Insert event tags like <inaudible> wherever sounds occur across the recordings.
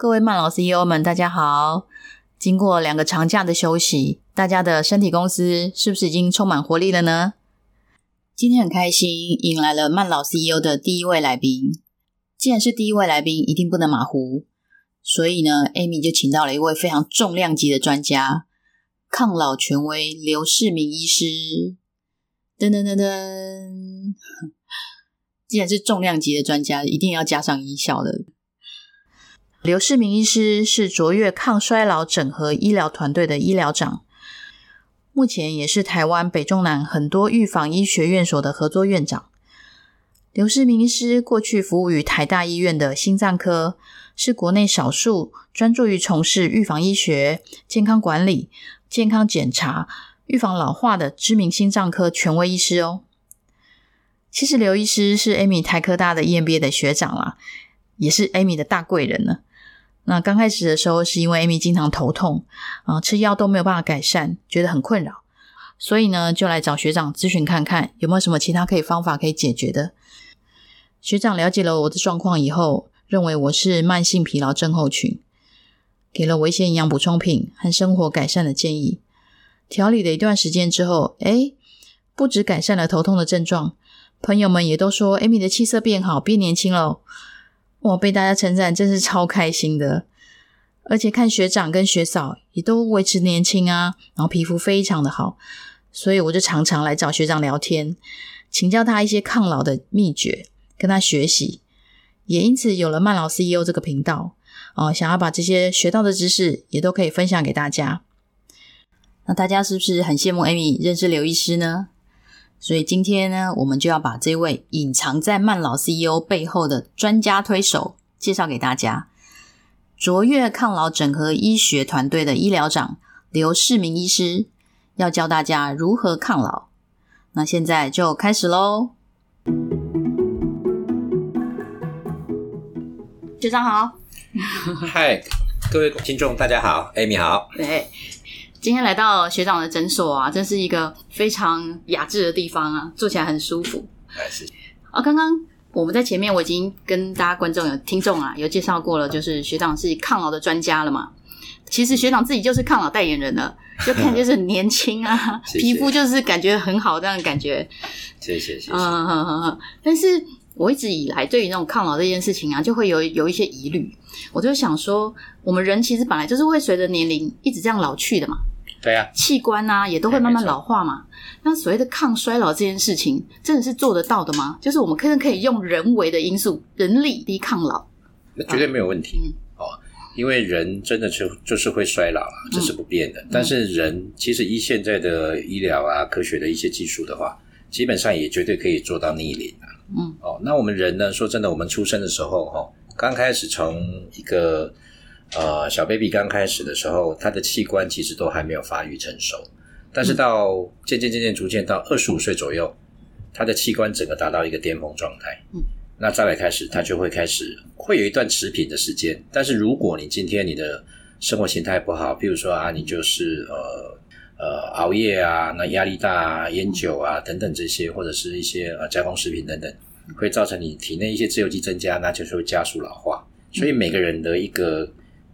各位慢老 CEO 们，大家好！经过两个长假的休息，大家的身体公司是不是已经充满活力了呢？今天很开心，迎来了慢老 CEO 的第一位来宾。既然是第一位来宾，一定不能马虎，所以呢，Amy 就请到了一位非常重量级的专家——抗老权威刘世明医师。噔噔噔噔！<laughs> 既然是重量级的专家，一定要加上音效的。刘世明医师是卓越抗衰老整合医疗团队的医疗长，目前也是台湾北中南很多预防医学院所的合作院长。刘世明医师过去服务于台大医院的心脏科，是国内少数专注于从事预防医学、健康管理、健康检查、预防老化的知名心脏科权威医师哦。其实刘医师是 Amy 台科大的 EMBA 的学长啦，也是 Amy 的大贵人呢。那刚开始的时候，是因为 Amy 经常头痛啊，吃药都没有办法改善，觉得很困扰，所以呢，就来找学长咨询看看有没有什么其他可以方法可以解决的。学长了解了我的状况以后，认为我是慢性疲劳症候群，给了我一些营养补充品和生活改善的建议。调理了一段时间之后，哎，不止改善了头痛的症状，朋友们也都说 Amy 的气色变好，变年轻了。我被大家称赞，真是超开心的。而且看学长跟学嫂也都维持年轻啊，然后皮肤非常的好，所以我就常常来找学长聊天，请教他一些抗老的秘诀，跟他学习。也因此有了慢老 CEO 这个频道哦，想要把这些学到的知识也都可以分享给大家。那大家是不是很羡慕 Amy 认识刘医师呢？所以今天呢，我们就要把这位隐藏在慢老 CEO 背后的专家推手介绍给大家——卓越抗老整合医学团队的医疗长刘世明医师，要教大家如何抗老。那现在就开始喽！学长好，嗨，各位听众大家好，Amy 好，对。今天来到学长的诊所啊，真是一个非常雅致的地方啊，坐起来很舒服。是啊，刚刚我们在前面我已经跟大家观众有听众啊有介绍过了，就是学长是抗老的专家了嘛。其实学长自己就是抗老代言人了，就看 <laughs> 就是年轻啊，皮肤就是感觉很好这样的感觉。谢谢谢谢。嗯但是我一直以来对于那种抗老这件事情啊，就会有有一些疑虑。我就想说，我们人其实本来就是会随着年龄一直这样老去的嘛。对呀，器官啊也都会慢慢老化嘛。那所谓的抗衰老这件事情，真的是做得到的吗？就是我们可能可以用人为的因素、人力抵抗老，那绝对没有问题哦。因为人真的就就是会衰老啊，这是不变的。但是人其实依现在的医疗啊、科学的一些技术的话，基本上也绝对可以做到逆龄啊。嗯，哦，那我们人呢？说真的，我们出生的时候哈，刚开始从一个。呃，小 baby 刚开始的时候，他的器官其实都还没有发育成熟，但是到渐渐渐渐逐渐到二十五岁左右，他的器官整个达到一个巅峰状态。嗯，那再来开始，他就会开始会有一段持平的时间。但是如果你今天你的生活形态不好，譬如说啊，你就是呃呃熬夜啊，那压力大啊，烟酒啊等等这些，或者是一些呃加工食品等等，会造成你体内一些自由基增加，那就是会加速老化。所以每个人的一个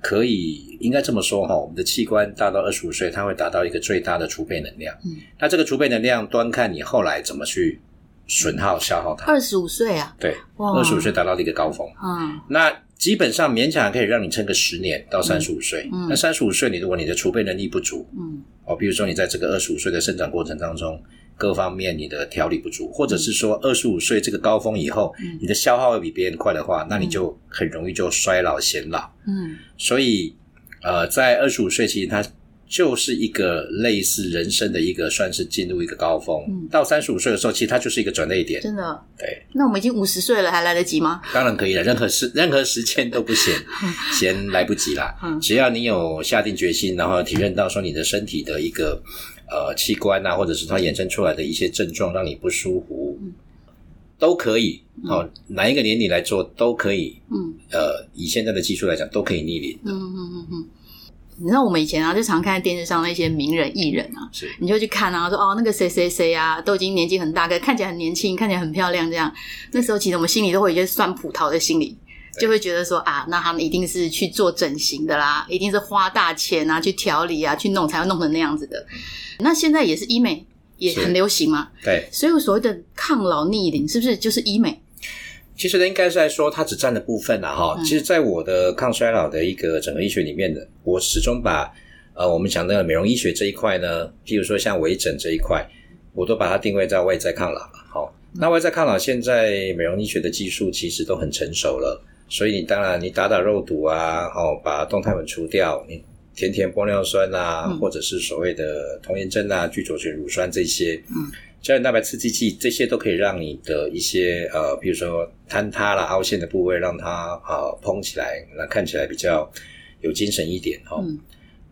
可以应该这么说哈，我们的器官大到二十五岁，它会达到一个最大的储备能量。嗯，那这个储备能量端看你后来怎么去损耗消耗它。二十五岁啊？对，二十五岁达到的一个高峰。嗯，那基本上勉强可以让你撑个十年到三十五岁。嗯，那三十五岁你如果你的储备能力不足，嗯，哦，比如说你在这个二十五岁的生长过程当中。各方面你的调理不足，或者是说二十五岁这个高峰以后，你的消耗会比别人快的话，那你就很容易就衰老显老。嗯，所以呃，在二十五岁其实它就是一个类似人生的一个算是进入一个高峰。嗯到三十五岁的时候，其实它就是一个转捩点。真的？对。那我们已经五十岁了，还来得及吗？当然可以了，任何时任何时间都不嫌 <laughs> 嫌来不及啦。只要你有下定决心，然后体认到说你的身体的一个。呃，器官啊，或者是它衍生出来的一些症状，让你不舒服，都可以。哦，哪一个年龄来做都可以。嗯，呃，以现在的技术来讲，都可以逆龄。嗯嗯嗯嗯。你知道我们以前啊，就常看电视上那些名人艺人啊，是，你就去看啊，说哦，那个谁谁谁啊，都已经年纪很大，可看起来很年轻，看起来很漂亮，这样。那时候其实我们心里都会有一些酸葡萄的心理。就会觉得说啊，那他们一定是去做整形的啦，一定是花大钱啊，去调理啊，去弄才会弄成那样子的。那现在也是医美也很流行嘛，对，所以所谓的抗老逆龄是不是就是医美？其实呢，应该是在说它只占了部分啦，哈。其实，在我的抗衰老的一个整个医学里面的，我始终把呃我们讲的美容医学这一块呢，譬如说像微整这一块，我都把它定位在外在抗老了，好。那外在抗老，现在美容医学的技术其实都很成熟了，所以你当然你打打肉毒啊，哦，把动态纹除掉，你填填玻尿酸啊，或者是所谓的童颜针啊、聚左旋乳酸这些，嗯。胶原蛋白刺激剂这些都可以让你的一些呃，比如说坍塌了、凹陷的部位，让它啊蓬起来，那看起来比较有精神一点哦。嗯。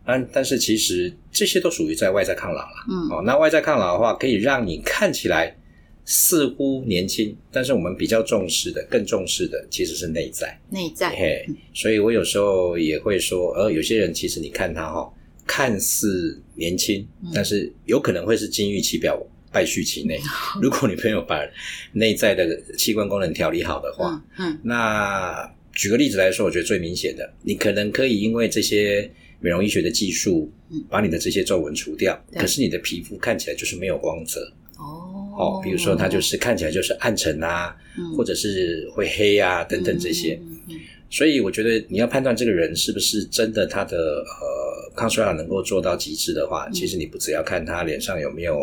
但但是其实这些都属于在外在抗老了。嗯。哦，那外在抗老的话，可以让你看起来似乎年轻，但是我们比较重视的、更重视的其实是内在。内在。嘿，所以我有时候也会说，呃，有些人其实你看他哈，看似年轻，但是有可能会是金玉其表。败絮其内。<laughs> 如果你朋友把内在的器官功能调理好的话，嗯，那举个例子来说，我觉得最明显的，你可能可以因为这些美容医学的技术，把你的这些皱纹除掉，可是你的皮肤看起来就是没有光泽。哦，哦，比如说它就是看起来就是暗沉啊，或者是会黑啊等等这些。所以我觉得你要判断这个人是不是真的他的呃抗衰老能够做到极致的话，其实你不只要看他脸上有没有。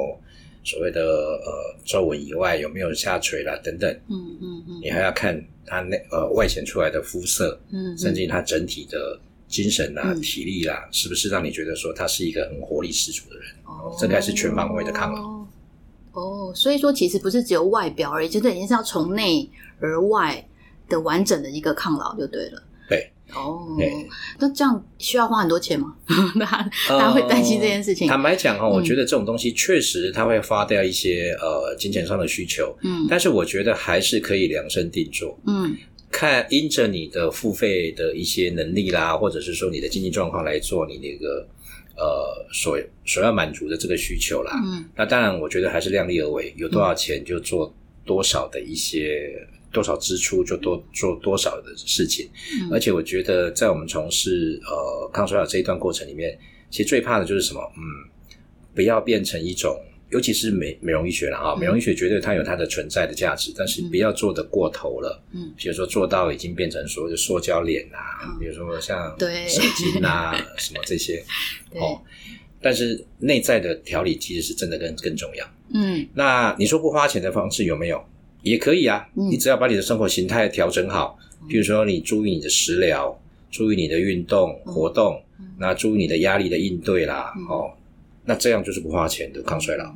所谓的呃皱纹以外有没有下垂啦等等，嗯嗯嗯，你还要看他那呃外显出来的肤色，嗯，甚至他整体的精神啊、体力啦，是不是让你觉得说他是一个很活力十足的人？哦，这该是全方位的抗老。哦，所以说其实不是只有外表而已，就是已经是要从内而外的完整的一个抗老就对了。对。哦，那这样需要花很多钱吗？<laughs> 大家会担心这件事情。坦白讲哈，我觉得这种东西确实它会花掉一些呃金钱上的需求，嗯，但是我觉得还是可以量身定做，嗯，看因着你的付费的一些能力啦，或者是说你的经济状况来做你那个呃所所要满足的这个需求啦，嗯，那当然我觉得还是量力而为，有多少钱就做多少的一些。多少支出就多做多少的事情，而且我觉得在我们从事呃抗衰老这一段过程里面，其实最怕的就是什么？嗯，不要变成一种，尤其是美美容医学了啊，美容医学绝对它有它的存在的价值，但是不要做的过头了。嗯，比如说做到已经变成所谓的塑胶脸啊，比如说像神经啊 <laughs> 什么这些哦，但是内在的调理其实是真的更更重要。嗯，那你说不花钱的方式有没有？也可以啊，你只要把你的生活形态调整好，比如说你注意你的食疗，注意你的运动活动，那注意你的压力的应对啦，哦，那这样就是不花钱的抗衰老。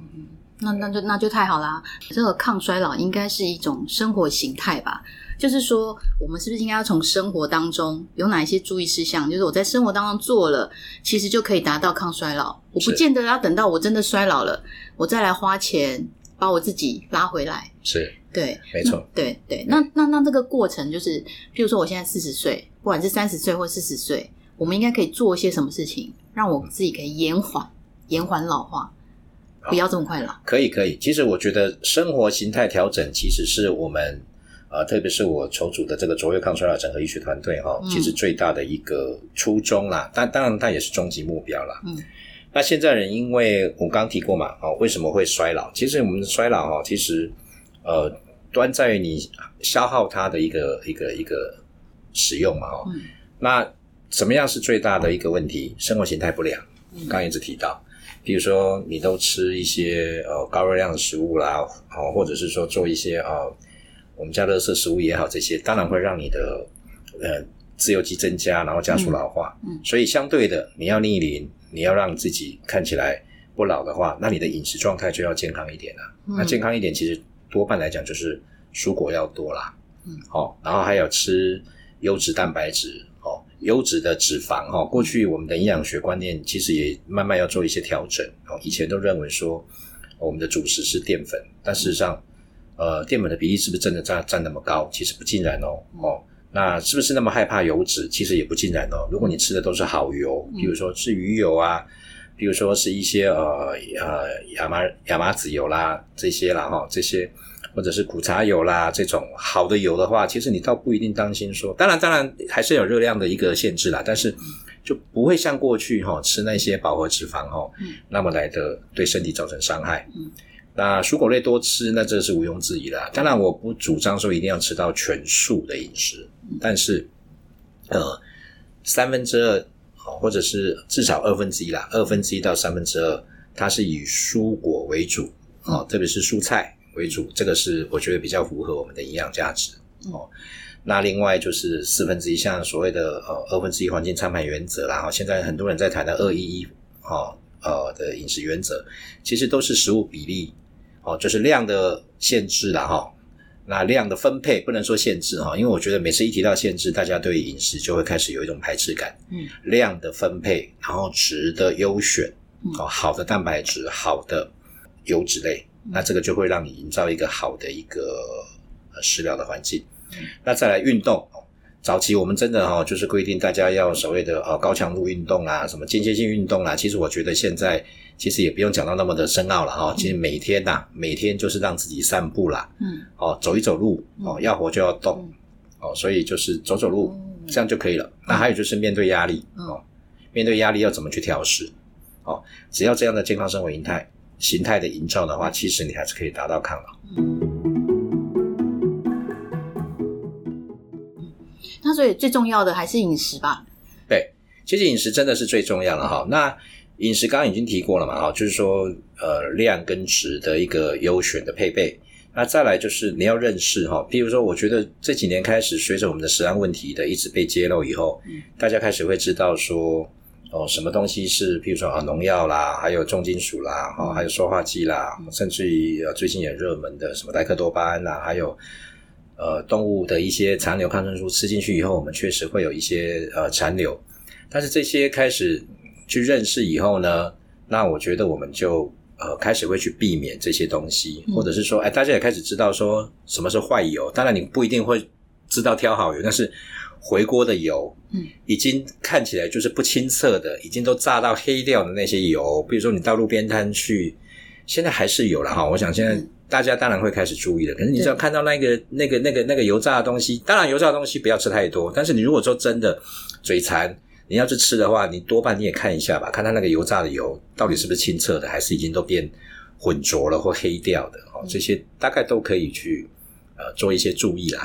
那那就那就太好啦！这个抗衰老应该是一种生活形态吧？就是说，我们是不是应该要从生活当中有哪一些注意事项？就是我在生活当中做了，其实就可以达到抗衰老。我不见得要等到我真的衰老了，我再来花钱把我自己拉回来。是。对，没错，对对，那那那这个过程就是，譬如说我现在四十岁，不管是三十岁或四十岁，我们应该可以做一些什么事情，让我自己可以延缓延缓老化，不要这么快老。可以可以，其实我觉得生活形态调整其实是我们呃，特别是我筹组的这个卓越抗衰老整合医学团队哈，其实最大的一个初衷啦，但当然它也是终极目标啦。嗯，那现在人因为我刚提过嘛，哦，为什么会衰老？其实我们的衰老哈，其实呃。端在于你消耗它的一个一个一个使用嘛，哈。那什么样是最大的一个问题？生活形态不良。刚一直提到，比如说你都吃一些呃高热量的食物啦，哦，或者是说做一些呃我们叫乐色食物也好，这些当然会让你的呃自由基增加，然后加速老化。嗯。所以相对的，你要逆龄，你要让自己看起来不老的话，那你的饮食状态就要健康一点了。那健康一点，其实。多半来讲就是蔬果要多啦，嗯，好，然后还有吃优质蛋白质，哦，优质的脂肪，哈。过去我们的营养学观念其实也慢慢要做一些调整，哦，以前都认为说我们的主食是淀粉，但事实上，呃，淀粉的比例是不是真的占占那么高？其实不尽然哦，哦，那是不是那么害怕油脂？其实也不尽然哦。如果你吃的都是好油，比如说是鱼油啊。比如说是一些呃呃亚麻亚麻籽油啦这些啦哈这些或者是苦茶油啦这种好的油的话，其实你倒不一定担心说，当然当然还是有热量的一个限制啦，但是就不会像过去哈吃那些饱和脂肪哈，那么来的对身体造成伤害。那蔬果类多吃，那这是毋庸置疑的。当然我不主张说一定要吃到全素的饮食，但是呃三分之二或者是至少二分之一啦，二分之一到三分之二，它是以蔬果为主哦，特别是蔬菜。为主，这个是我觉得比较符合我们的营养价值哦。那另外就是四分之一，像所谓的呃二分之一黄金餐盘原则啦，哈，现在很多人在谈的二一一哈呃的饮食原则，其实都是食物比例哦，就是量的限制啦哈。那量的分配不能说限制哈，因为我觉得每次一提到限制，大家对饮食就会开始有一种排斥感。嗯，量的分配，然后值的优选哦，好的蛋白质，好的油脂类。那这个就会让你营造一个好的一个食疗的环境。那再来运动，早期我们真的哈就是规定大家要所谓的呃高强度运动啊，什么间歇性运动啊。其实我觉得现在其实也不用讲到那么的深奥了哈。其实每天呐，每天就是让自己散步啦，嗯，哦走一走路，哦要活就要动，哦所以就是走走路这样就可以了。那还有就是面对压力哦，面对压力要怎么去调试？哦，只要这样的健康生活形态。形态的营造的话，其实你还是可以达到抗老。嗯，那所以最重要的还是饮食吧？对，其实饮食真的是最重要的哈。那饮食刚刚已经提过了嘛，哈，就是说呃量跟质的一个优选的配备。那再来就是你要认识哈，譬如说，我觉得这几年开始，随着我们的食安问题的一直被揭露以后，大家开始会知道说。哦，什么东西是，譬如说啊，农药啦，还有重金属啦，哈，还有塑化剂啦，甚至于呃，最近也热门的什么代克多巴胺啦，还有呃，动物的一些残留抗生素，吃进去以后，我们确实会有一些呃残留。但是这些开始去认识以后呢，那我觉得我们就呃开始会去避免这些东西，或者是说，哎，大家也开始知道说什么是坏油。当然，你不一定会知道挑好油，但是。回锅的油，嗯，已经看起来就是不清澈的，已经都炸到黑掉的那些油，比如说你到路边摊去，现在还是有了哈。我想现在大家当然会开始注意了。可是你只要看到那个、那个、那个、那个油炸的东西，当然油炸的东西不要吃太多。但是你如果说真的嘴馋，你要去吃的话，你多半你也看一下吧，看它那个油炸的油到底是不是清澈的，还是已经都变浑浊了或黑掉的哦，这些大概都可以去。呃，做一些注意啦。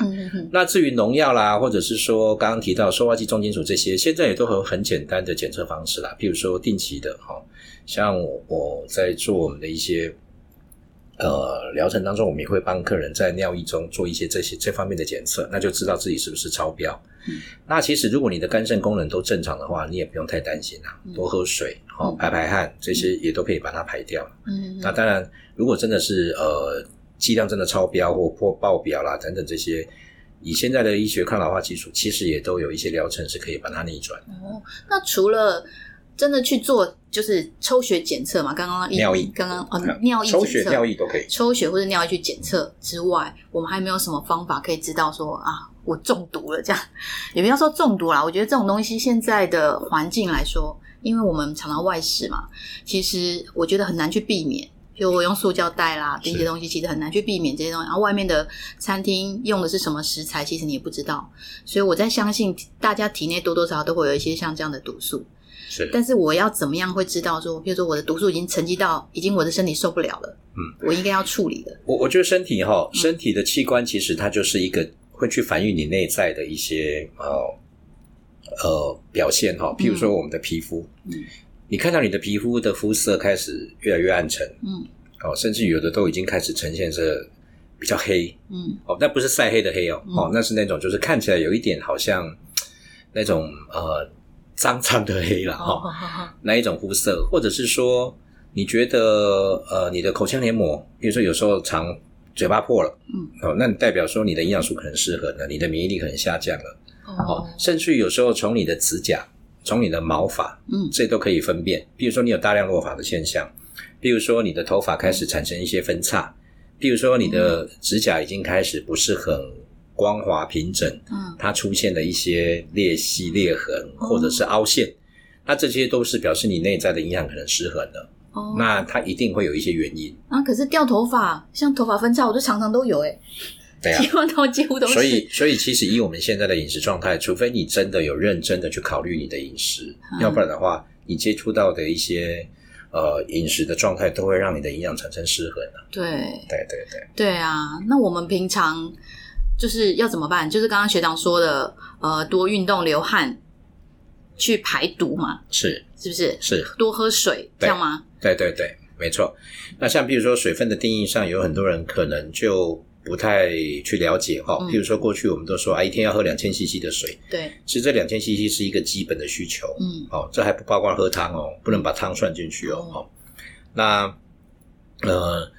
那至于农药啦，或者是说刚刚提到塑化剂、重金属这些，现在也都有很简单的检测方式啦。譬如说定期的哈，像我在做我们的一些呃疗程当中，我们也会帮客人在尿液中做一些这些这方面的检测，那就知道自己是不是超标。那其实如果你的肝肾功能都正常的话，你也不用太担心啦，多喝水，哦，排排汗，这些也都可以把它排掉。嗯，那当然，如果真的是呃。剂量真的超标或破爆表啦，等等这些，以现在的医学抗老化技术，其实也都有一些疗程是可以把它逆转。哦，那除了真的去做就是抽血检测嘛？刚刚尿液，刚刚哦尿液抽血尿液都可以抽血或者尿液去检测之外，我们还没有什么方法可以知道说啊，我中毒了这样。也不要说中毒啦，我觉得这种东西现在的环境来说，因为我们常常外食嘛，其实我觉得很难去避免。就我用塑胶袋啦，这些东西其实很难去避免这些东西。然后外面的餐厅用的是什么食材，其实你也不知道。所以我在相信大家体内多多少少都会有一些像这样的毒素。是，但是我要怎么样会知道说，比如说我的毒素已经沉积到已经我的身体受不了了，嗯，我应该要处理的。我我觉得身体哈，身体的器官其实它就是一个会去反映你内在的一些呃呃表现哈。譬如说我们的皮肤，嗯。你看到你的皮肤的肤色开始越来越暗沉，嗯，哦，甚至有的都已经开始呈现着比较黑，嗯，哦，那不是晒黑的黑哦，哦，那是那种就是看起来有一点好像那种呃脏脏的黑了哈，那一种肤色，或者是说你觉得呃你的口腔黏膜，比如说有时候常嘴巴破了，嗯，哦，那你代表说你的营养素可能失衡了，你的免疫力可能下降了，哦，甚至有时候从你的指甲。从你的毛发，嗯，这都可以分辨。比如说你有大量落发的现象，比如说你的头发开始产生一些分叉，比如说你的指甲已经开始不是很光滑平整，嗯，它出现了一些裂隙、裂痕或者是凹陷，那这些都是表示你内在的营养可能失衡了。哦，那它一定会有一些原因。啊，可是掉头发，像头发分叉，我就常常都有哎、对啊几，乎都几乎都是。所以，所以其实以我们现在的饮食状态，除非你真的有认真的去考虑你的饮食，嗯要不然的话，你接触到的一些呃饮食的状态，都会让你的营养产生失衡啊。对对对对，对啊，那我们平常就是要怎么办？就是刚刚学长说的，呃，多运动、流汗，去排毒嘛，是是不是？是，多喝水，这对样吗？对对对，没错。那像比如说水分的定义上，有很多人可能就不太去了解哈。嗯譬如说过去我们都说啊，一天要喝两千 CC 的水，对，其实这两千 CC 是一个基本的需求。嗯哦，这还不包括喝汤哦，不能把汤算进去哦。哦哦，那呃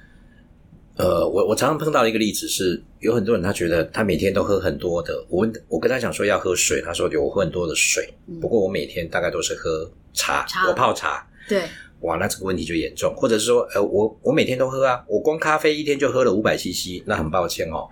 呃，我我常常碰到一个例子是，有很多人他觉得他每天都喝很多的，我问我跟他讲说要喝水，他说有我喝很多的水，嗯不过我每天大概都是喝茶，茶我泡茶。对，哇，那这个问题就严重，或者是说，呃，我我每天都喝啊，我光咖啡一天就喝了五百 CC，那很抱歉哦，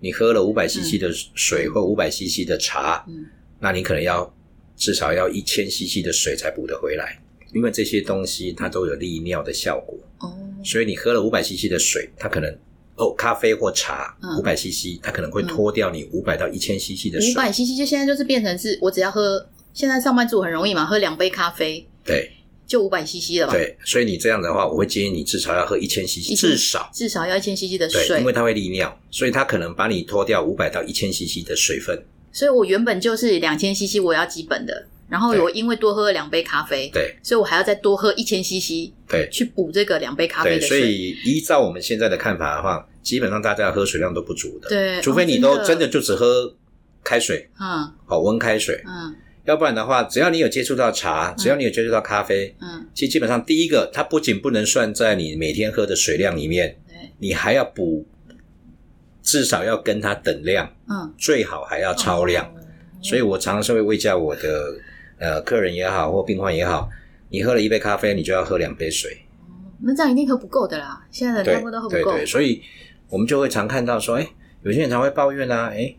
你喝了五百 CC 的水或五百 CC 的茶，嗯。那你可能要至少要一千 CC 的水才补得回来，因为这些东西它都有利尿的效果，哦，所以你喝了五百 CC 的水，它可能哦咖啡或茶嗯五百 CC，它可能会脱掉你五百到一千 CC 的水，五百 CC 就现在就是变成是我只要喝，现在上班族很容易嘛，喝两杯咖啡对就五百 CC 了吧？，对，所以你这样的话，我会建议你至少要喝一千 CC，至少。至少要一千 CC 的，水因为，它会利尿，所以它可能把你脱掉五百到一千 CC 的水分。所以我原本就是两千 CC 我要基本的，然后我因为多喝了两杯咖啡，对所以我还要再多喝一千 CC 对去补这个两杯咖啡的水。以依照我们现在的看法的话，基本上大家喝水量都不足的。对除非你都哦真的真的就只喝开水，嗯好温开水，嗯要不然的话，只要你有接触到茶，只要你有接触到咖啡，嗯，其实基本上第一个，它不仅不能算在你每天喝的水量里面，对，你还要补，至少要跟它等量，嗯，最好还要超量。哦所以我常常是会喂教我的呃客人也好，或病患也好，你喝了一杯咖啡，你就要喝两杯水。那这样一定喝不够的啦。现在的对大部分都喝不够。对对，所以我们就会常看到说，哎，有些人常会抱怨啊，哎，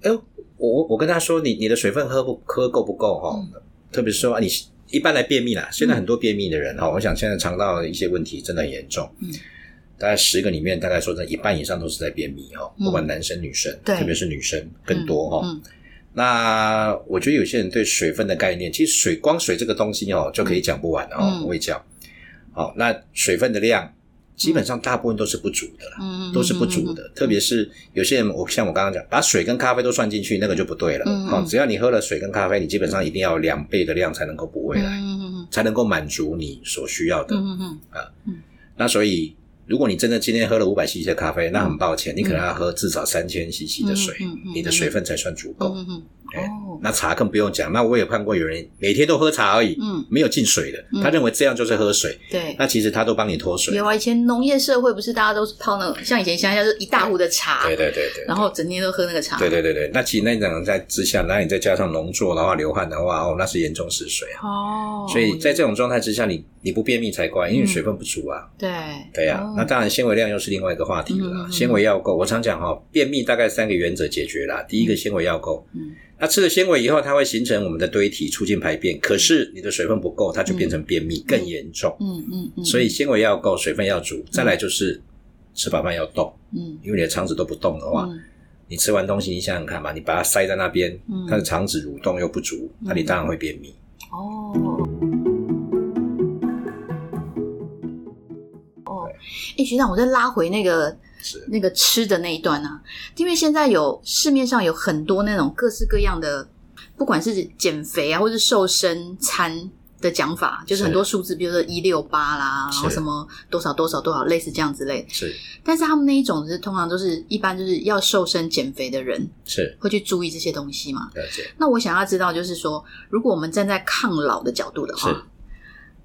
哎，我我我跟他说，你你的水分喝不喝够不够哈、嗯。特别是说啊，你一般来便秘啦，现在很多便秘的人哈、我想现在肠道的一些问题真的很严重。嗯。大概十个里面，大概说真的，一半以上都是在便秘哈，嗯。不管男生女生，对。特别是女生更多哈。嗯那我觉得有些人对水分的概念，其实水光水这个东西哦，就可以讲不完哦嗯，我会讲。好，那水分的量基本上大部分都是不足的啦，嗯，都是不足的。特别是有些人，我像我刚刚讲，把水跟咖啡都算进去，那个就不对了。只要你喝了水跟咖啡，你基本上一定要两倍的量才能够补回来，才能够满足你所需要的。嗯嗯那所以，如果你真的今天喝了五百 CC 的咖啡，那很抱歉，你可能要喝至少三千 CC 的水你的水分才算足够。那茶更不用讲，那我也看过有人每天都喝茶而已，嗯没有进水的，他认为这样就是喝水，对。那其实他都帮你脱水。有啊，以前农业社会不是大家都是泡那个，像以前乡下就是一大壶的茶，对对对对，然后整天都喝那个茶。对对对对，那其实那种在之下，那你再加上农作的话，流汗的话，哦，那是严重失水啊。哦，所以在这种状态之下，你你不便秘才怪，因为水分不足啊。对对呀、哦那当然纤维量又是另外一个话题了纤维要够，我常讲哈、便秘大概三个原则解决啦。第一个纤维要够，嗯那吃了纤维以后，它会形成我们的堆体，促进排便。可是你的水分不够，它就变成便秘，更严重。嗯嗯嗯，所以纤维要够，水分要足，再来就是吃饱饭要动，嗯因为你的肠子都不动的话，嗯你吃完东西，你想想看嘛，你把它塞在那边，嗯它的肠子蠕动又不足，那你当然会便秘。哦。哦，哎，学长，我再拉回那个是那个吃的那一段啊，因为现在有市面上有很多那种各式各样的，不管是减肥啊，或是瘦身餐的讲法，就是是很多数字，比如说一六八啦，然后什么多少多少多少，类似这样之类。是但是他们那一种是通常都是一般就是要瘦身减肥的人是，会去注意这些东西嘛。了解。那我想要知道，就是说，如果我们站在抗老的角度的话，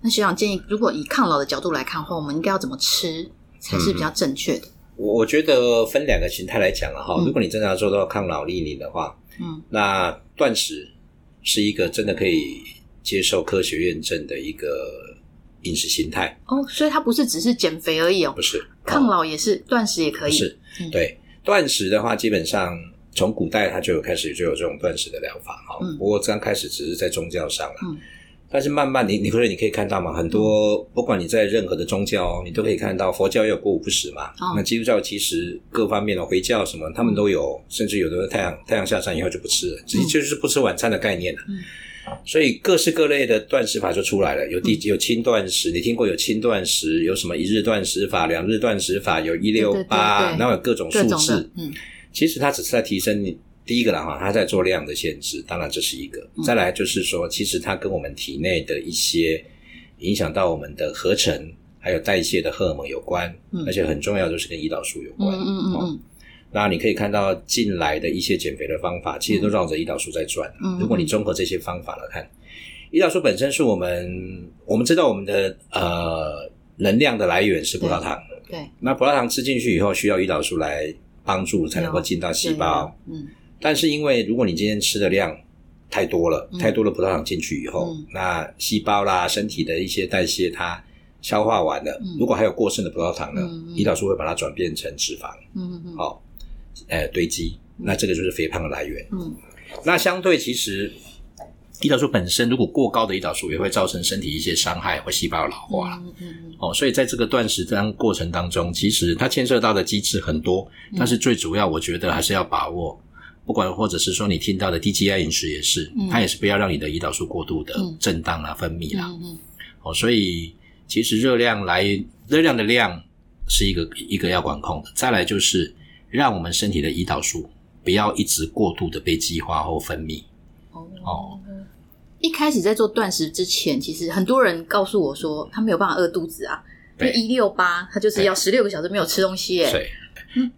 那学长建议，如果以抗老的角度来看的话，我们应该要怎么吃才是比较正确的？我我觉得分两个形态来讲了哈，嗯。如果你真的要做到抗老利龄的话，嗯。那断食是一个真的可以接受科学验证的一个饮食形态，哦，所以它不是只是减肥而已哦。不，是抗老也是，断食也可以。不是嗯。对断食的话，基本上从古代它就有开始就有这种断食的疗法哈。嗯。不过刚开始只是在宗教上了。嗯但是慢慢你你可以你可以看到嘛，很多不管你在任何的宗教，你都可以看到佛教也有过午不食嘛。哦。那基督教其实各方面的回教什么，他们都有，甚至有的太阳太阳下山以后就不吃了，直接就是不吃晚餐的概念了。嗯。所以各式各类的断食法就出来了，有地有轻断食，你听过有轻断食，有什么一日断食法、两日断食法，有一六八，然后有各种数字，，嗯。其实它只是在提升你第一个啦哈，它在做量的限制，当然这是一个。嗯再来就是说，其实它跟我们体内的一些影响到我们的合成还有代谢的荷尔蒙有关，嗯而且很重要就是跟胰岛素有嗯关。哦嗯嗯嗯那你可以看到近来的一些减肥的方法，其实都绕着胰岛素在转。如果你综合这些方法来看，胰岛素本身是我们我们知道我们的呃能量的来源是葡萄糖，对，那葡萄糖吃进去以后需要胰岛素来帮助才能够进到细胞。嗯但是因为如果你今天吃的量太多了，嗯。太多的葡萄糖进去以后，嗯。那细胞啦、身体的一些代谢它消化完了，嗯。如果还有过剩的葡萄糖呢，胰岛素会把它转变成脂肪，嗯嗯好、呃堆积，那这个就是肥胖的来源。嗯。那相对其实。胰岛素本身如果过高的胰岛素也会造成身体一些伤害或细胞老化。嗯嗯嗯。哦，所以在这个断食当过程当中，其实它牵涉到的机制很多，嗯。但是最主要，我觉得还是要把握，不管或者是说你听到的低 GI 饮食也是，嗯。它也是不要让你的胰岛素过度的嗯。震荡啊、分泌啦。嗯嗯。哦，所以其实热量来热量的量是一个一个要管控的，再来就是让我们身体的胰岛素不要一直过度的被激化或分泌。哦。哦。一开始在做断食之前，其实很多人告诉我说，他没有办法饿肚子啊，因为一六八他就是要十六个小时没有吃东西耶。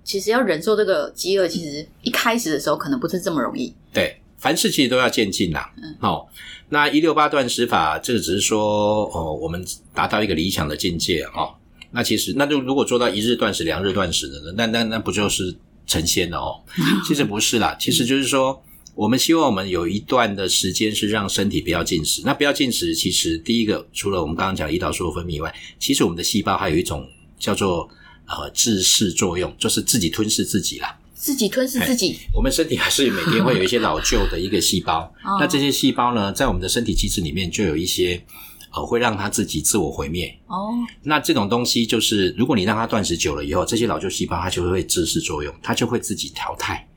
其实要忍受这个饥饿，其实一开始的时候可能不是这么容易。对，凡事其实都要渐进啦。嗯哦，那一六八断食法，这个只是说哦，我们达到一个理想的境界哦。那其实，那就如果做到一日断食、两日断食的呢，那那那不就是成仙了哦？<laughs> 其实不是啦，其实就是说，我们希望我们有一段的时间是让身体不要进食。那不要进食，其实第一个，除了我们刚刚讲的胰岛素分泌以外，其实我们的细胞还有一种叫做呃自噬作用，就是自己吞噬自己啦。自己吞噬自己，我们身体还是每天会有一些老旧的一个细胞，<laughs> 哦那这些细胞呢，在我们的身体机制里面就有一些呃会让它自己自我毁灭。哦，那这种东西就是，如果你让它断食久了以后，这些老旧细胞它就会自噬作用，它就会自己淘汰。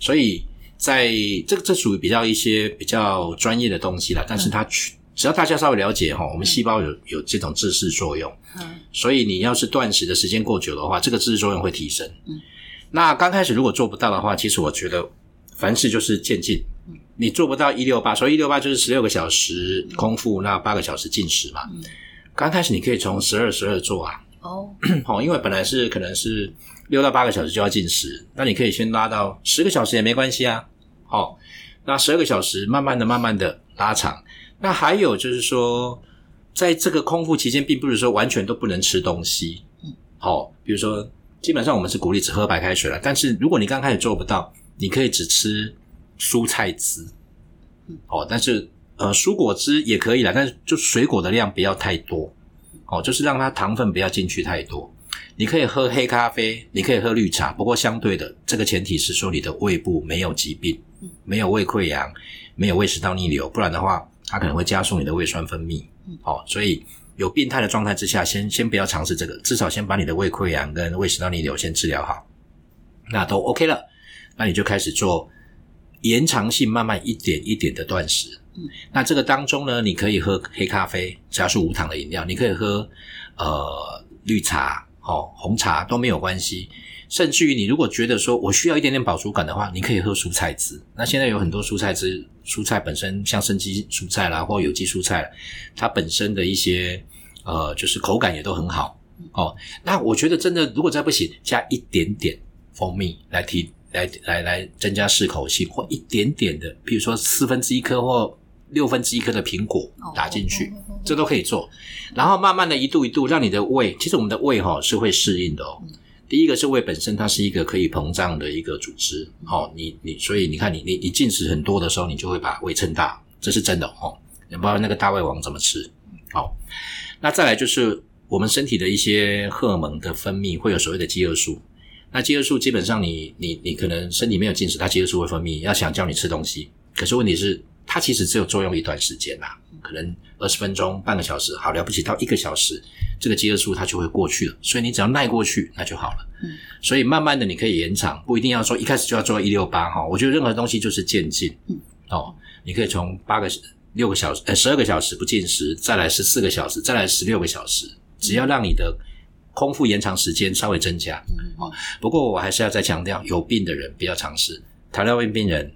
所以在这个这属于比较一些比较专业的东西啦，但是它去只要大家稍微了解哈，我们细胞有有这种自噬作用，嗯所以你要是断食的时间过久的话，这个自噬作用会提升。嗯，那刚开始如果做不到的话，其实我觉得凡事就是渐进。你做不到一六八，所以一六八就是十六个小时空腹，那八个小时进食嘛。嗯刚开始你可以从十二十二做啊，哦，<clears throat> 哦，因为本来是可能是六到八个小时就要进食，那你可以先拉到十个小时也没关系啊。好、那十二个小时慢慢的、慢慢的拉长。那还有就是说，在这个空腹期间，并不是说完全都不能吃东西。嗯，好、比如说，基本上我们是鼓励只喝白开水了，但是如果你刚开始做不到，你可以只吃蔬菜汁。嗯，哦，但是呃，蔬果汁也可以啦，但是就水果的量不要太多。哦，就是让它糖分不要进去太多。你可以喝黑咖啡，你可以喝绿茶，不过相对的，这个前提是说你的胃部没有疾病嗯，没有胃溃疡，没有胃食道逆流，不然的话，它可能会加速你的胃酸分泌嗯。哦，所以有病态的状态之下，先先不要尝试这个，至少先把你的胃溃疡跟胃食道逆流先治疗好，那都 OK 了，那你就开始做延长性慢慢一点一点的断食。嗯，那这个当中呢，你可以喝黑咖啡，只要是无糖的饮料，你可以喝呃绿茶、哦红茶都没有关系。甚至于你如果觉得说我需要一点点饱足感的话，你可以喝蔬菜汁。那现在有很多蔬菜汁，蔬菜本身像生机蔬菜啦，或有机蔬菜，它本身的一些呃就是口感也都很好哦。那我觉得真的如果再不行，加一点点蜂蜜来提来来来增加适口性，或一点点的，比如说四分之一颗或六分之一颗的苹果打进去，哦这都可以做。然后慢慢的一度一度让你的胃，其实我们的胃哈、是会适应的哦。第一个是胃本身，它是一个可以膨胀的一个组织，哦，你你所以你看你你你进食很多的时候，你就会把胃撑大，这是真的哦。你不知道那个大胃王怎么吃，好、那再来就是我们身体的一些荷尔蒙的分泌会有所谓的饥饿素，那饥饿素基本上你你你可能身体没有进食，它饥饿素会分泌，要想叫你吃东西，可是问题是它其实只有作用一段时间啦，可能二十分钟、半个小时，好了不起到一个小时，这个饥饿素它就会过去了。所以你只要耐过去，那就好了。嗯，所以慢慢的你可以延长，不一定要说一开始就要做到一六八哈。我觉得任何东西就是渐进。嗯，哦，你可以从八个六个小时，呃，十二个小时不进食，再来十四个小时，再来十六个小时，只要让你的空腹延长时间稍微增加。嗯哦，不过我还是要再强调，有病的人不要尝试。糖尿病病人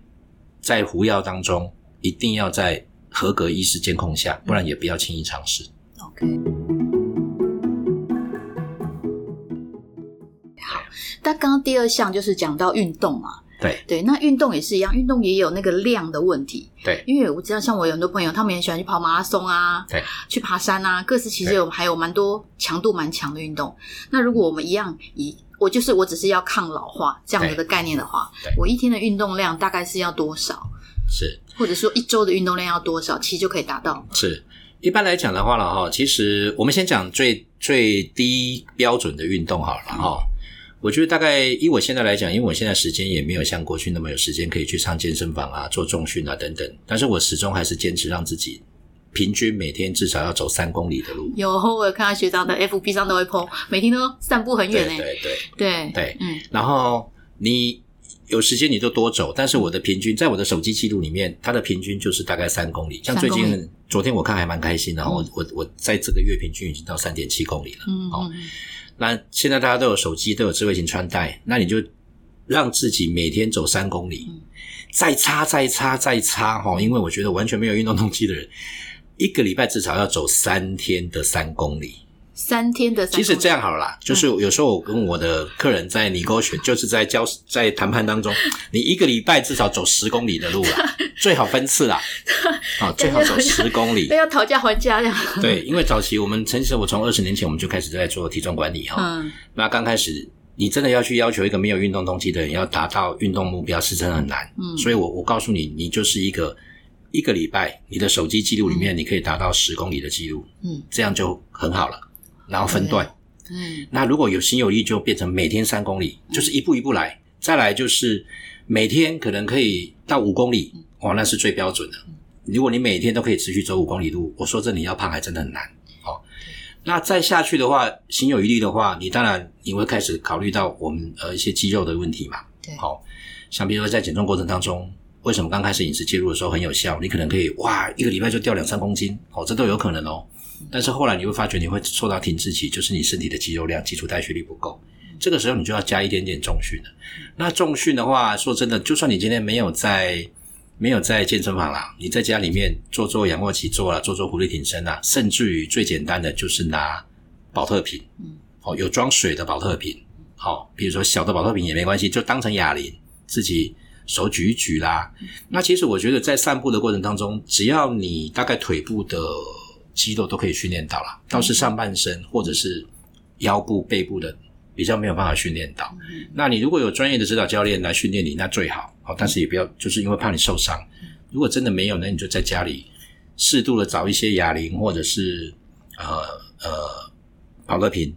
在服药当中，一定要在合格医师监控下，不然也不要轻易尝试。OK。好，那刚刚第二项就是讲到运动嘛，对。对，那运动也是一样，运动也有那个量的问题。对。因为我知道，像我有很多朋友，他们也喜欢去跑马拉松啊，对，去爬山啊，各式其实有还有蛮多强度蛮强的运动。那如果我们一样以我就是我只是要抗老化这样子的概念的话，我一天的运动量大概是要多少，是或者说一周的运动量要多少，其实就可以达到。是。一般来讲的话了哈，其实我们先讲最最低标准的运动好了哈。我觉得大概以我现在来讲，因为我现在时间也没有像过去那么有时间可以去上健身房啊、做重训啊等等，但是我始终还是坚持让自己平均每天至少要走三公里的路。有我有看到学长的 FB 上都会 po，每天都散步很对远诶、对对。对对嗯然后你有时间你就多走，但是我的平均在我的手机记录里面，它的平均就是大概三公里。像最近昨天我看还蛮开心的，我我我在这个月平均已经到三点七公里了。那现在大家都有手机，都有智慧型穿戴，那你就让自己每天走三公里，嗯再差再差再差哈，因为我觉得完全没有运动动机的人，一个礼拜至少要走三天的三公里。三天的三其实这样样好了啦，就是有时候我跟我的客人在 negotiate，就是在交在谈判当中，<laughs> 你一个礼拜至少走十公里的路啦，<laughs> 最好分次啦，啊，最好走十公里。要讨价还价呀。对，因为早期我们其实我从二十年前我们就开始在做体重管理哈，嗯。那刚开始你真的要去要求一个没有运动动机的人要达到运动目标，是真的很难。嗯。所以我我告诉你，你就是一个一个礼拜，你的手机记录里面你可以达到十公里的记录，嗯。这样就很好了。然后分段，嗯那如果有心有力，就变成每天三公里，就是一步一步来。再来就是每天可能可以到五公里，哇，那是最标准的。如果你每天都可以持续走五公里路，我说这，你要胖还真的很难。哦，那再下去的话，心有余力的话，你当然你会开始考虑到我们呃一些肌肉的问题嘛。对好、像比如说在减重过程当中，为什么刚开始饮食介入的时候很有效？你可能可以哇，一个礼拜就掉两三公斤，哦，这都有可能哦。但是后来你会发觉你会受到停滞期，就是你身体的肌肉量、基础代谢率不够，这个时候你就要加一点点重训了。那重训的话，说真的，就算你今天没有在没有在健身房啦，你在家里面做做仰卧起坐啦，做做俯卧挺身啦，甚至于最简单的就是拿保特瓶，嗯，哦，有装水的保特瓶，好、比如说小的保特瓶也没关系，就当成哑铃，自己手举一举啦。那其实我觉得在散步的过程当中，只要你大概腿部的肌肉都可以训练到啦，倒是上半身或者是腰部、背部的比较没有办法训练到。那你如果有专业的指导教练来训练你，那最好。好，但是也不要就是因为怕你受伤。如果真的没有，那你就在家里适度的找一些哑铃或者是呃呃跑个瓶、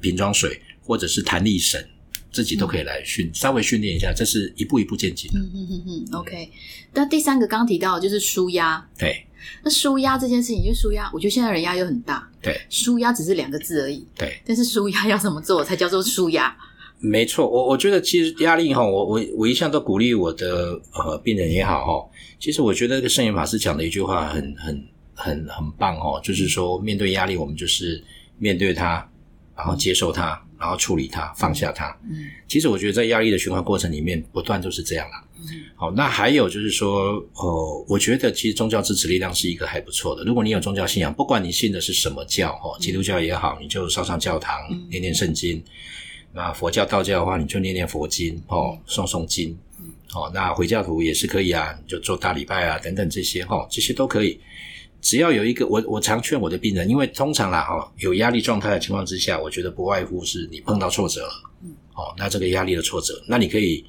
瓶装水或者是弹力绳，自己都可以来训，稍微训练一下，这是一步一步渐进的。嗯嗯嗯嗯，OK。那第三个刚刚提到的就是舒压，对那舒压这件事情，就舒压，我觉得现在人压力很大，对舒压只是两个字而已，对。但是舒压要怎么做才叫做舒压？没错，我我觉得其实压力哈，我我我一向都鼓励我的呃病人也好哈，其实我觉得这个圣严法师讲的一句话很很很很棒哦，就是说面对压力，我们就是面对它，然后接受它，然后处理它，放下它。嗯其实我觉得在压力的循环过程里面，不断都是这样啦。嗯好，那还有就是说，哦，我觉得其实宗教支持力量是一个还不错的。如果你有宗教信仰，不管你信的是什么教，哦，基督教也好，你就上上教堂嗯念念圣经；那佛教、道教的话，你就念念佛经，哦，诵诵经。哦，那回教徒也是可以啊，你就做大礼拜啊，等等这些，哦，这些都可以。只要有一个，我我常劝我的病人，因为通常啦，哈，有压力状态的情况之下，我觉得不外乎是你碰到挫折了，嗯，哦，那这个压力的挫折，那你可以，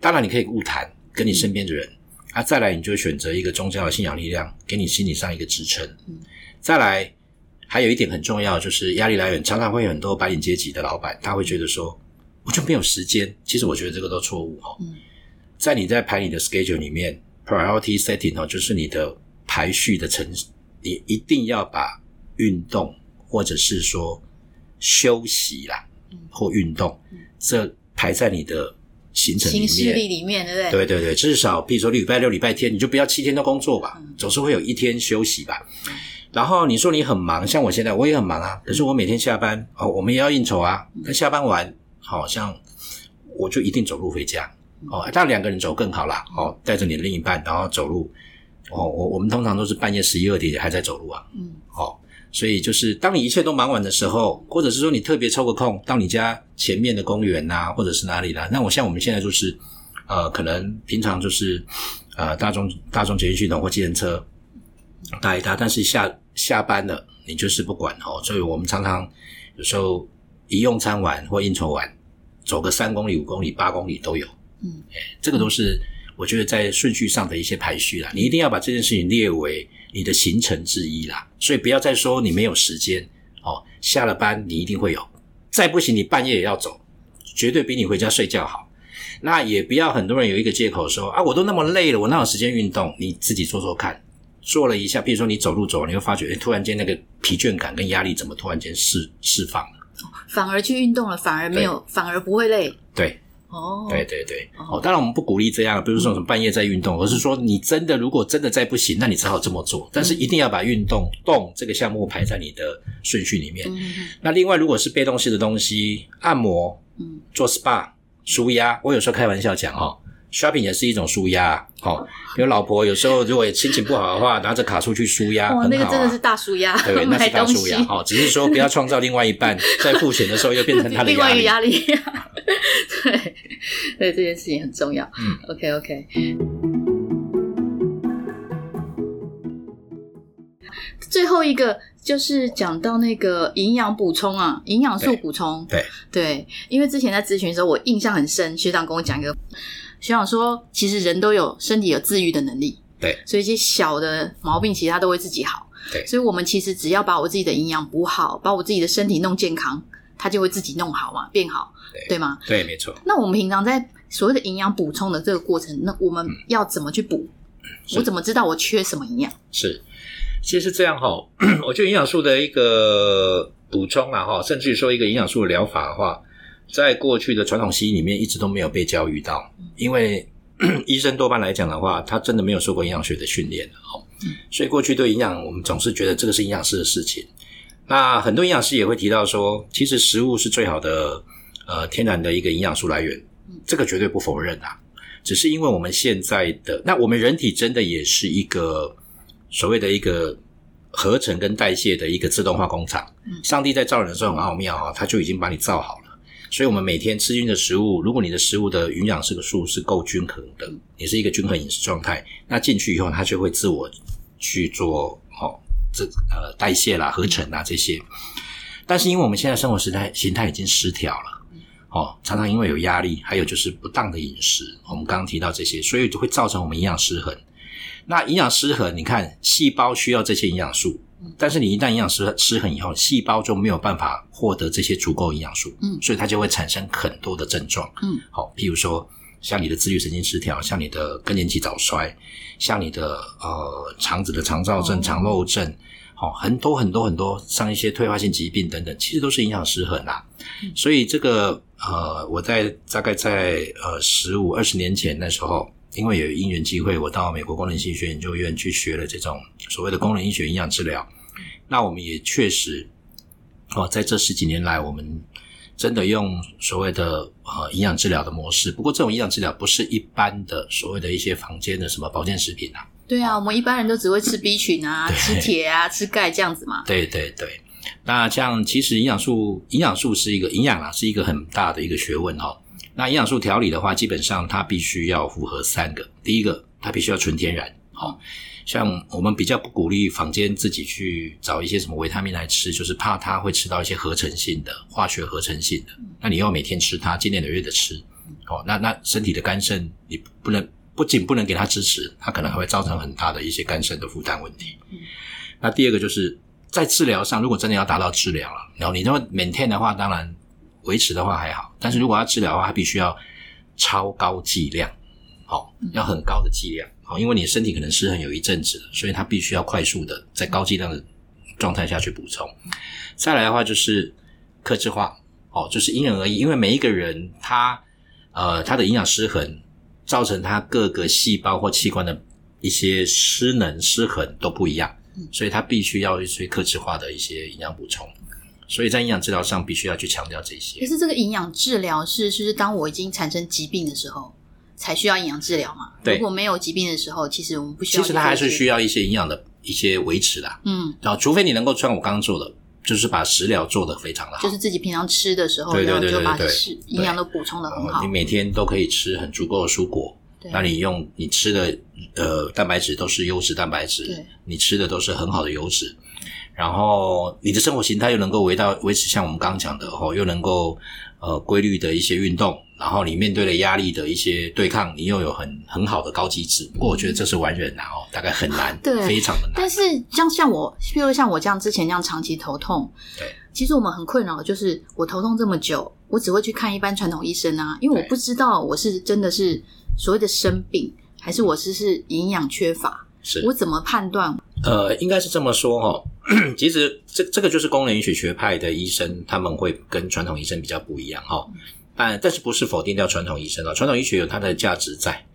当然你可以误谈跟你身边的人，啊，再来你就选择一个宗教的信仰力量，给你心理上一个支撑，嗯，再来还有一点很重要，就是压力来源，常常会有很多白领阶级的老板，他会觉得说，我就没有时间，其实我觉得这个都错误哦，嗯。在你在排你的 schedule 里面，priority setting 哦，就是你的排序的程，你一定要把运动或者是说休息啦，或运动这排在你的行程里行事面。历里面，对不对？对对对，至少比如说礼拜六、礼拜天，你就不要七天都工作吧，总是会有一天休息吧。然后你说你很忙，像我现在我也很忙啊，可是我每天下班哦，我们也要应酬啊。那下班完，好、像我就一定走路回家哦。当然两个人走更好啦，哦，带着你的另一半，然后走路哦。我我们通常都是半夜十一二点还在走路啊，嗯，哦。所以就是当你一切都忙完的时候，或者是说你特别抽个空到你家前面的公园呐、或者是哪里啦。那我像我们现在就是呃，可能平常就是呃大众大众捷运系统或计程车搭一搭，但是下下班了你就是不管哦。所以我们常常有时候一用餐完或应酬完，走个三公里、五公里、八公里都有。嗯哎，这个都是我觉得在顺序上的一些排序啦。你一定要把这件事情列为你的行程之一啦。所以不要再说你没有时间哦，下了班你一定会有，再不行你半夜也要走，绝对比你回家睡觉好。那也不要很多人有一个借口说啊，我都那么累了，我哪有时间运动？你自己做做看，做了一下，比如说你走路走，你会发觉，哎，突然间那个疲倦感跟压力怎么突然间释释放了？反而去运动了，反而没有，反而不会累。对，哦，对对对，哦哦，当然我们不鼓励这样，不是说什么半夜在运动，而是说你真的如果真的再不行，那你只好这么做，但是一定要把运动动这个项目排在你的顺序里面。那另外，如果是被动式的东西，按摩、嗯做 SPA、舒压，我有时候开玩笑讲哦，shopping 也是一种舒压哦。比如老婆有时候如果心情不好的话，拿着卡出去舒压，那个真的是。大舒压，对，<laughs> 那是大舒压，哦，只是说不要创造另外一半 <laughs> 在付钱的时候又变成他的另外。一个压力。<laughs> 对对，这件事情很重要。嗯，OK OK。最后一个就是讲到那个营养补充啊，营养素对补充。对对，因为之前在咨询的时候，我印象很深，学长跟我讲一个，学长说，其实人都有身体有自愈的能力，对所以一些小的毛病其实它都会自己好。对所以我们其实只要把我自己的营养补好，把我自己的身体弄健康，它就会自己弄好嘛，变好，对吗？对，没错。那我们平常在所谓的营养补充的这个过程，那我们要怎么去补？是我怎么知道我缺什么营养？是，其实是这样哈、<clears throat> 我觉得营养素的一个补充啊哈，甚至于说一个营养素的疗法的话，在过去的传统西医里面一直都没有被教育到，因为 <clears throat> 医生多半来讲的话，他真的没有受过营养学的训练哦，所以过去对营养，我们总是觉得这个是营养师的事情。那很多营养师也会提到说，其实食物是最好的呃天然的一个营养素来源，这个绝对不否认啊。只是因为我们现在的那我们人体真的也是一个所谓的一个合成跟代谢的一个自动化工厂。上帝在造人的时候很奥妙啊，他就已经把你造好了。所以，我们每天吃进的食物，如果你的食物的营养这个数是够均衡的，你是一个均衡饮食状态，那进去以后，它就会自我去做哦，这呃代谢啦、合成啦这些。但是，因为我们现在生活时代形态已经失调了，哦，常常因为有压力，还有就是不当的饮食，我们刚刚提到这些，所以就会造成我们营养失衡。那营养失衡，你看细胞需要这些营养素，但是你一旦营养失失衡以后，细胞就没有办法获得这些足够营养素，嗯所以它就会产生很多的症状，嗯，好，譬如说像你的自律神经失调，像你的更年期早衰，像你的呃肠子的肠燥症、哦肠漏症，好、很多很多很多，像一些退化性疾病等等，其实都是营养失衡啦。所以这个呃，我在大概在呃十五二十年前那时候，因为有因缘机会，我到美国功能医学研究院去学了这种所谓的功能医学营养治疗。那我们也确实哦，在这十几年来，我们真的用所谓的呃营养治疗的模式。不过，这种营养治疗不是一般的所谓的一些房间的什么保健食品啊。对啊，我们一般人都只会吃 B 群啊，<laughs> 吃铁啊，吃钙这样子嘛。对对对，那像其实营养素，营养素是一个营养啊，是一个很大的一个学问、哦。那营养素调理的话，基本上它必须要符合三个，第一个它必须要纯天然，哦，像我们比较不鼓励坊间自己去找一些什么维他命来吃，就是怕它会吃到一些合成性的、化学合成性的。那你要每天吃它，经年累月的吃，哦，那那身体的肝肾你不能不仅不能给它支持，它可能还会造成很大的一些肝肾的负担问题。那第二个就是在治疗上，如果真的要达到治疗了，然后你要 maintain 的话，当然维持的话还好，但是如果要治疗的话，它必须要超高剂量，好、要很高的剂量，好，因为你身体可能失衡有一阵子了，所以它必须要快速的在高剂量的状态下去补充。再来的话就是克制化，哦，就是因人而异，因为每一个人他呃他的营养失衡，造成他各个细胞或器官的一些失能失衡都不一样，所以他必须要一些克制化的一些营养补充。所以在营养治疗上必须要去强调这些。可是这个营养治疗是，就是当我已经产生疾病的时候，才需要营养治疗嘛？对。如果没有疾病的时候，其实我们不需要。其实它还是需要一些营养的一些维持的，嗯，然后除非你能够像我刚刚做的，就是把食疗做得非常的好，就是自己平常吃的时候，对对然后就把对对对。食营养都补充的很好。呃你。每天都可以吃很足够的蔬果，对。那你用你吃的呃蛋白质都是优质蛋白质对，你吃的都是很好的油脂，然后你的生活形态又能够维到维持像我们刚刚讲的哦，又能够呃规律的一些运动，然后你面对了压力的一些对抗，你又有很很好的高机制。不过我觉得这是完全难哦，大概很难，对非常的难。但是像像我，譬如像我这样之前这样长期头痛，对，其实我们很困扰就是我头痛这么久，我只会去看一般传统医生啊，因为我不知道我是真的是所谓的生病，还是我是是营养缺乏，是我怎么判断？呃，应该是这么说哈、哦。<clears throat> 其实这这个就是功能医学学派的医生，他们会跟传统医生比较不一样哈、哦。但但是不是否定掉传统医生啊？传统医学有它的价值在，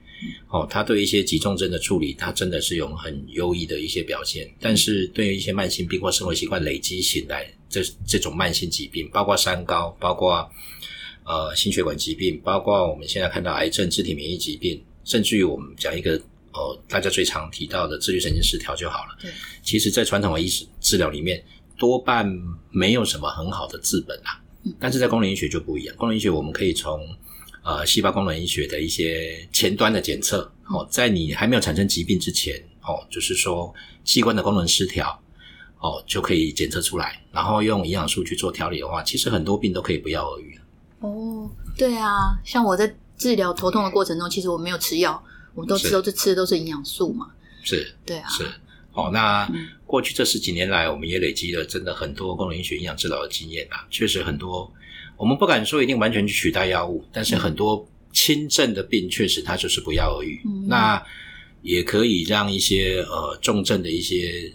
哦，它对一些急重症的处理，它真的是有很优异的一些表现。但是对于一些慢性病或生活习惯累积起来，这这种慢性疾病，包括三高，包括呃心血管疾病，包括我们现在看到癌症、自体免疫疾病，甚至于我们讲一个哦，大家最常提到的自律神经失调就好了。对，其实，在传统的医治疗里面，多半没有什么很好的治本啊。嗯但是在功能医学就不一样，功能医学我们可以从呃细胞功能医学的一些前端的检测，哦，在你还没有产生疾病之前，哦，就是说器官的功能失调，哦，就可以检测出来，然后用营养素去做调理的话，其实很多病都可以不药而愈。哦，对啊，像我在治疗头痛的过程中，其实我没有吃药，我都吃是都是吃的都是营养素嘛。是对啊，是，哦，那嗯过去这十几年来，我们也累积了真的很多功能医学营养治疗的经验啊。确实很多，我们不敢说一定完全去取代药物，但是很多轻症的病，确实它就是不药而愈。嗯那也可以让一些呃重症的一些，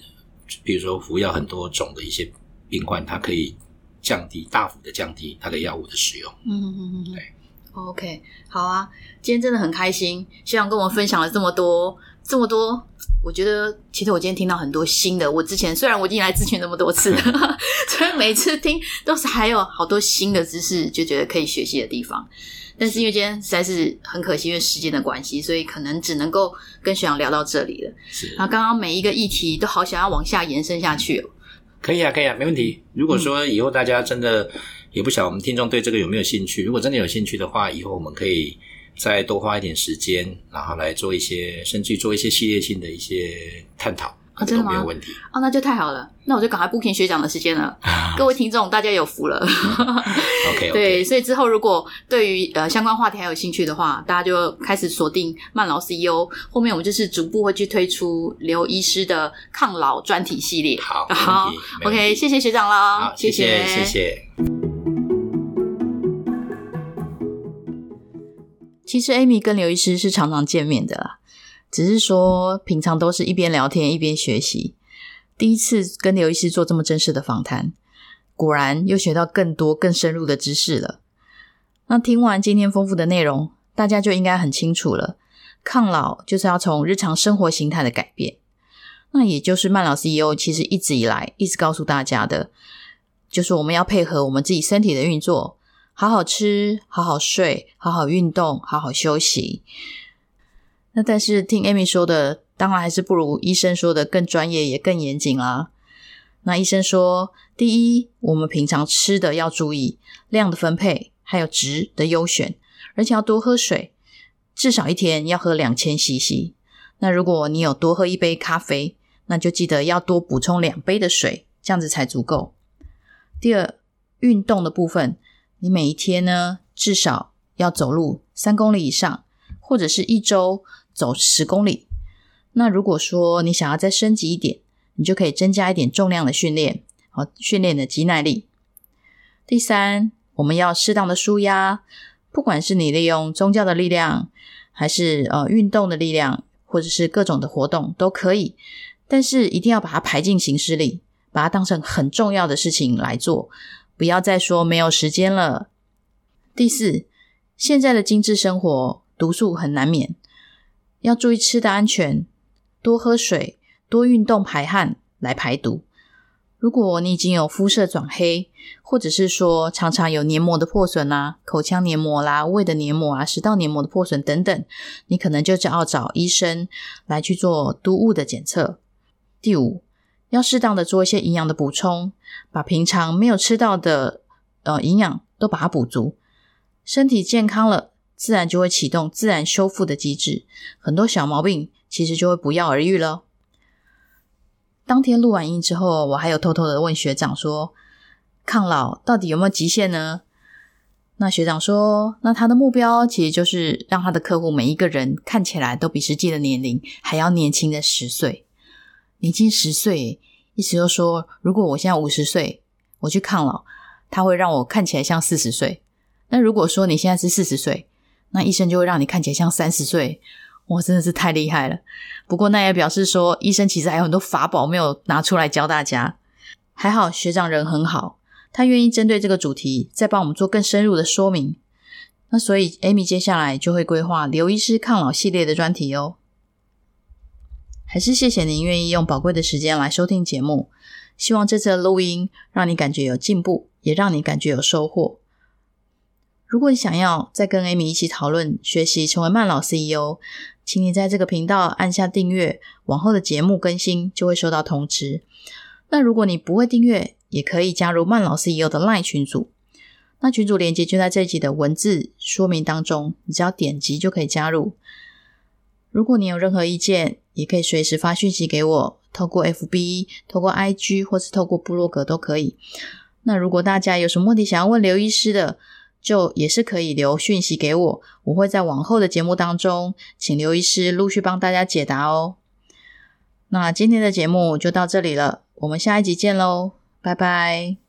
比如说服药很多种的一些病患，它可以降低大幅的降低它的药物的使用。嗯嗯嗯嗯，对。OK，好啊，今天真的很开心，希望跟我们分享了这么多这么多。我觉得，其实我今天听到很多新的。我之前虽然我已经来咨询那么多次了，<laughs> 虽然每次听都是还有好多新的知识，就觉得可以学习的地方。但是因为今天实在是很可惜，因为时间的关系，所以可能只能够跟学长聊到这里了。是然后刚刚每一个议题都好想要往下延伸下去哦。可以啊，可以啊，没问题。如果说以后大家真的也不晓得我们听众对这个有没有兴趣，如果真的有兴趣的话，以后我们可以再多花一点时间，然后来做一些，甚至于做一些系列性的一些探讨，啊真的吗都没有问题。哦，那就太好了，那我就赶快 booking 学长的时间了。各位听众，大家有福了。OK，对，所以之后如果对于呃相关话题还有兴趣的话，大家就开始锁定慢老 CEO。后面我们就是逐步会去推出刘医师的抗老专题系列。好，好，OK，谢谢学长了好，，谢谢谢谢。其实 Amy 跟刘医师是常常见面的啦，只是说平常都是一边聊天一边学习。第一次跟刘医师做这么正式的访谈，果然又学到更多更深入的知识了。那听完今天丰富的内容，大家就应该很清楚了，抗老就是要从日常生活形态的改变。那也就是慢老 CEO 其实一直以来一直告诉大家的，就是我们要配合我们自己身体的运作，好好吃，好好睡，好好运动，好好休息。那但是听 Amy 说的，当然还是不如医生说的更专业，也更严谨啦。那医生说，第一，我们平常吃的要注意量的分配，还有值的优选，而且要多喝水，至少一天要喝两千 CC。那如果你有多喝一杯咖啡，那就记得要多补充两杯的水，这样子才足够。第二，运动的部分，你每一天呢至少要走路三公里以上，或者是一周走十公里。那如果说你想要再升级一点，你就可以增加一点重量的训练，好训练的肌耐力。第三，我们要适当的舒压，不管是你利用宗教的力量，还是呃运动的力量，或者是各种的活动都可以，但是一定要把它排进行事里，把它当成很重要的事情来做，不要再说没有时间了。第四，现在的精致生活毒素很难免，要注意吃的安全，多喝水，多运动排汗来排毒。如果你已经有肤色转黑，或者是说常常有黏膜的破损啊，口腔黏膜啦、胃的黏膜啊、食道黏膜的破损等等，你可能就要找医生来去做毒物的检测。第五，要适当的做一些营养的补充，把平常没有吃到的呃营养都把它补足，身体健康了，自然就会启动自然修复的机制，很多小毛病其实就会不药而愈了。当天录完音之后，我还有偷偷的问学长说：“抗老到底有没有极限呢？”那学长说：“那他的目标其实就是让他的客户每一个人看起来都比实际的年龄还要年轻的十岁，年轻十岁，意思就说，如果我现在五十岁，我去抗老，他会让我看起来像四十岁。那如果说你现在是四十岁，那医生就会让你看起来像三十岁。”哇，真的是太厉害了！不过那也表示说，医生其实还有很多法宝没有拿出来教大家。还好学长人很好，他愿意针对这个主题再帮我们做更深入的说明。那所以，Amy 接下来就会规划刘医师抗老系列的专题哦。还是谢谢您愿意用宝贵的时间来收听节目。希望这次的录音让你感觉有进步，也让你感觉有收获。如果你想要再跟 Amy 一起讨论学习成为慢老 CEO，请你在这个频道按下订阅，往后的节目更新就会收到通知。那如果你不会订阅，也可以加入慢老 CEO 的 LINE 群组，那群组连接就在这一集的文字说明当中，你只要点击就可以加入。如果你有任何意见，也可以随时发讯息给我，透过 FB、透过 IG 或是透过部落格都可以。那如果大家有什么问题想要问刘医师的，就也是可以留讯息给我，我会在往后的节目当中，请刘医师陆续帮大家解答哦。那今天的节目就到这里了，我们下一集见喽，拜拜。